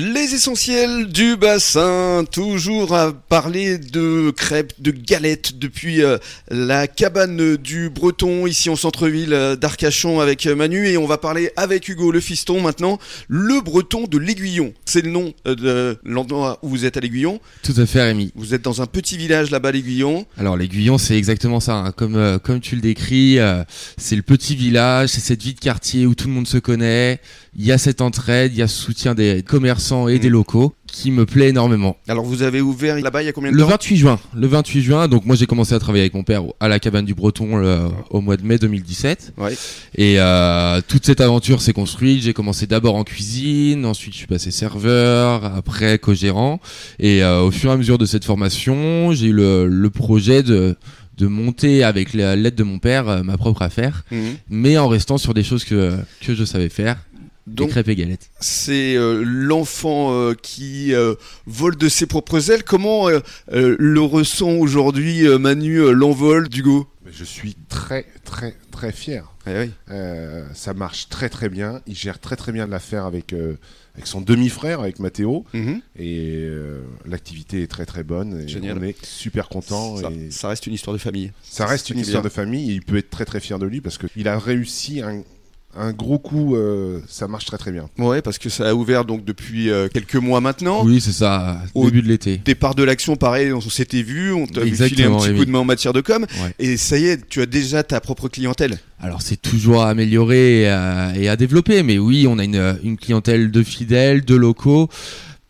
Les essentiels du bassin, toujours à parler de crêpes, de galettes depuis euh, la cabane du Breton ici en centre-ville euh, d'Arcachon avec euh, Manu et on va parler avec Hugo le fiston maintenant, le Breton de l'Aiguillon. C'est le nom de l'endroit où vous êtes à l'Aiguillon. Tout à fait, Rémi. Vous êtes dans un petit village là-bas l'Aiguillon. Alors l'Aiguillon, c'est exactement ça. hein. Comme euh, comme tu le décris, euh, c'est le petit village, c'est cette vie de quartier où tout le monde se connaît. Il y a cette entraide, il y a ce soutien des commerçants et des locaux qui me plaît énormément. Alors vous avez ouvert là-bas il y a combien de Le temps 28 juin, le 28 juin, donc moi j'ai commencé à travailler avec mon père à la cabane du Breton le- au mois de mai 2017. Ouais. Et euh, toute cette aventure s'est construite. J'ai commencé d'abord en cuisine, ensuite je suis passé serveur, après co-gérant. Et euh, au fur et à mesure de cette formation, j'ai eu le, le projet de de monter avec la- l'aide de mon père euh, ma propre affaire, Mhm. mais en restant sur des choses que que je savais faire, Donc crêpes et galettes. c'est euh, l'enfant euh, qui euh, vole de ses propres ailes. Comment euh, euh, le ressent aujourd'hui euh, Manu euh, l'envol d'Hugo? Mais Je suis très très très fier. Eh oui. Euh, ça marche très très bien. Il gère très très bien l'affaire avec, euh, avec son demi-frère, avec Mathéo. Mhm. Et euh, l'activité est très très bonne. Et Génial. On est super content. Ça, et ça reste une histoire de famille. ça reste une histoire bien. de famille. Et il peut être très très fier de lui parce qu'il a réussi un, un gros coup. euh, ça marche très très bien. Ouais, parce que ça a ouvert donc depuis euh, quelques mois maintenant. Oui, c'est ça, Au début de l'été. Départ de l'action, pareil, on s'était vu, on t'a vu filer un petit coup de main en matière de com. Ouais. Et ça y est, tu as déjà ta propre clientèle. Alors c'est toujours à améliorer et à, et à développer, mais oui, on a une, une clientèle de fidèles, de locaux,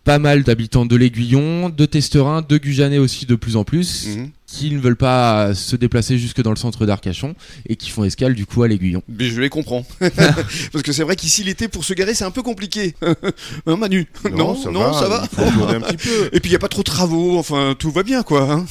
pas mal d'habitants de l'Aiguillon, de Testerins, de Gujanais aussi de plus en plus, Mhm. Qui ne veulent pas se déplacer jusque dans le centre d'Arcachon et qui font escale du coup à l'Aiguillon. Mais je les comprends. parce que c'est vrai qu'ici l'été, pour se garer, c'est un peu compliqué. hein, Manu? Non, ça non, va. ça va? Il faut tourner un petit peu. Et puis il n'y a pas trop de travaux, enfin tout va bien quoi. hein.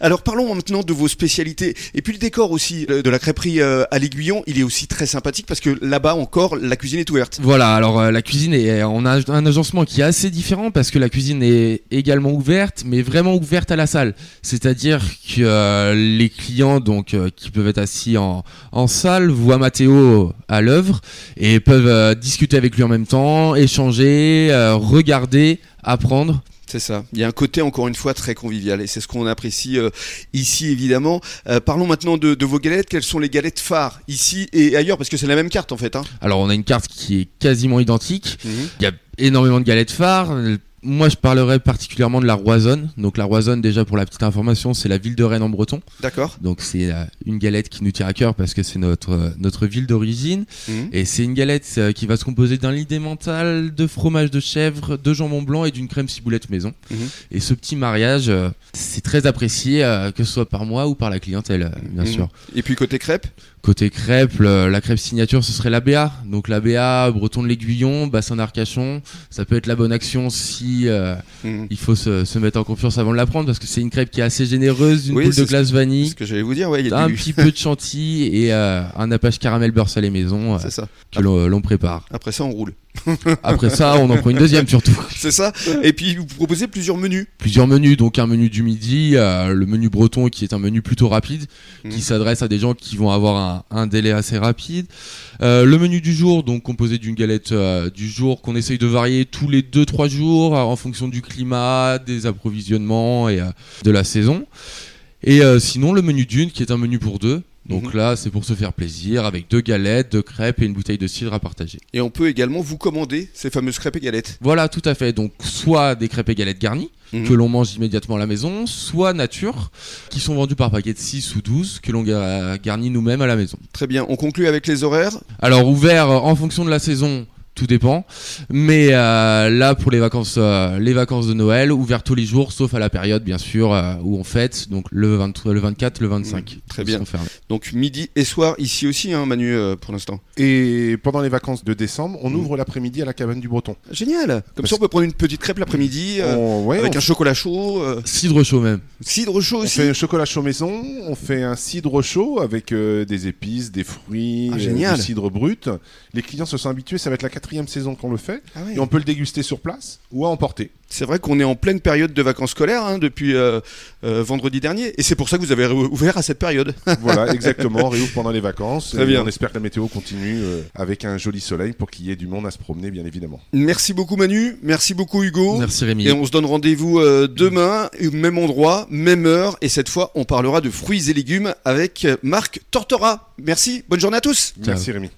Alors parlons maintenant de vos spécialités. Et puis le décor aussi euh, de la crêperie euh, à l'Aiguillon, il est aussi très sympathique parce que là-bas encore la cuisine est ouverte. Voilà, alors euh, la cuisine est, on a un agencement qui est assez différent parce que la cuisine est également ouverte, mais vraiment ouverte à la salle. C'est-à-dire que euh, les clients donc euh, qui peuvent être assis en, en salle voient Mathéo à l'œuvre et peuvent euh, discuter avec lui en même temps, échanger, euh, regarder, apprendre. C'est ça. Il y a un côté encore une fois très convivial et c'est ce qu'on apprécie euh, ici évidemment. Euh, parlons maintenant de, de vos galettes. Quelles sont les galettes phares ici et ailleurs? Parce que c'est la même carte en fait. Hein. Alors on a une carte qui est quasiment identique. Mhm. Il y a énormément de galettes phares. Moi, je parlerai particulièrement de la Roisonne. Donc, la Roisonne, déjà pour la petite information, c'est la ville de Rennes en breton. D'accord. Donc, c'est euh, une galette qui nous tient à cœur parce que c'est notre, euh, notre ville d'origine. Mhm. Et c'est une galette euh, qui va se composer d'un lit mental, de fromage de chèvre, de jambon blanc et d'une crème ciboulette maison. Mhm. Et ce petit mariage, c'est très apprécié, que ce soit par moi ou par la clientèle, bien Mhm. sûr. Et puis côté crêpes? Côté crêpe, le- la crêpe signature, ce serait la BA. Donc la BA, Breton de l'Aiguillon, bassin d'Arcachon. Ça peut être la bonne action si euh, Mhm. il faut se, se mettre en confiance avant de la prendre parce que c'est une crêpe qui est assez généreuse, une Oui, boule de ce glace vanille, ce que j'allais vous dire. Ouais, il y a un du... petit peu de chantilly et euh, un nappage caramel beurre salé maison euh, ça. que l'on prépare. Après ça, on roule. Après ça, on en prend une deuxième surtout. C'est ça. Et puis vous proposez plusieurs menus. Plusieurs menus, donc un menu du midi, euh, le menu breton qui est un menu plutôt rapide, Mhm. qui s'adresse à des gens qui vont avoir un, un délai assez rapide. Euh, le menu du jour, donc composé d'une galette euh, du jour qu'on essaye de varier tous les 2-3 jours en fonction du climat, des approvisionnements et de la saison. Et sinon, le menu d'une qui est un menu pour deux. Donc Mhm. là, c'est pour se faire plaisir avec deux galettes, deux crêpes et une bouteille de cidre à partager. Et on peut également vous commander ces fameuses crêpes et galettes. Voilà, tout à fait. Donc, soit des crêpes et galettes garnies, Mhm. que l'on mange immédiatement à la maison, soit nature, qui sont vendus par paquet de 6 ou 12, que l'on ga- garnit nous-mêmes à la maison. Très bien. On conclut avec les horaires? Alors, ouvert en fonction de la saison, tout dépend. Mais euh, là, pour les vacances, euh, les vacances de Noël, ouvert tous les jours, sauf à la période, bien sûr, euh, où on fête, donc le, 23, le 24, le 25. Mhm, très bien. Donc midi et soir ici aussi, hein, Manu, euh, pour l'instant. Et pendant les vacances de décembre, on ouvre l'après-midi à la cabane du Breton. Génial. Comme ça, on peut prendre une petite crêpe l'après-midi euh, On- ouais, avec on un chocolat chaud, euh, Cidre chaud même. cidre chaud On aussi. fait un chocolat chaud maison, on fait un cidre chaud avec euh, des épices, des fruits, Ah, euh, génial. du cidre brut. Les clients se sont habitués, ça va être la quatrième quatrième saison qu'on le fait. Ah ouais. Et on peut le déguster sur place ou à emporter. C'est vrai qu'on est en pleine période de vacances scolaires hein, depuis euh, euh, vendredi dernier, et c'est pour ça que vous avez ouvert à cette période. Voilà, exactement. On réouvre pendant les vacances. Très bien. On espère que la météo continue euh, avec un joli soleil pour qu'il y ait du monde à se promener, bien évidemment. Merci beaucoup Manu, merci beaucoup Hugo. Merci Rémi. Et on se donne rendez-vous euh, demain, au même endroit, même heure, et cette fois on parlera de fruits et légumes avec Marc Tortora. Merci, bonne journée à tous. Ciao. Merci Rémi.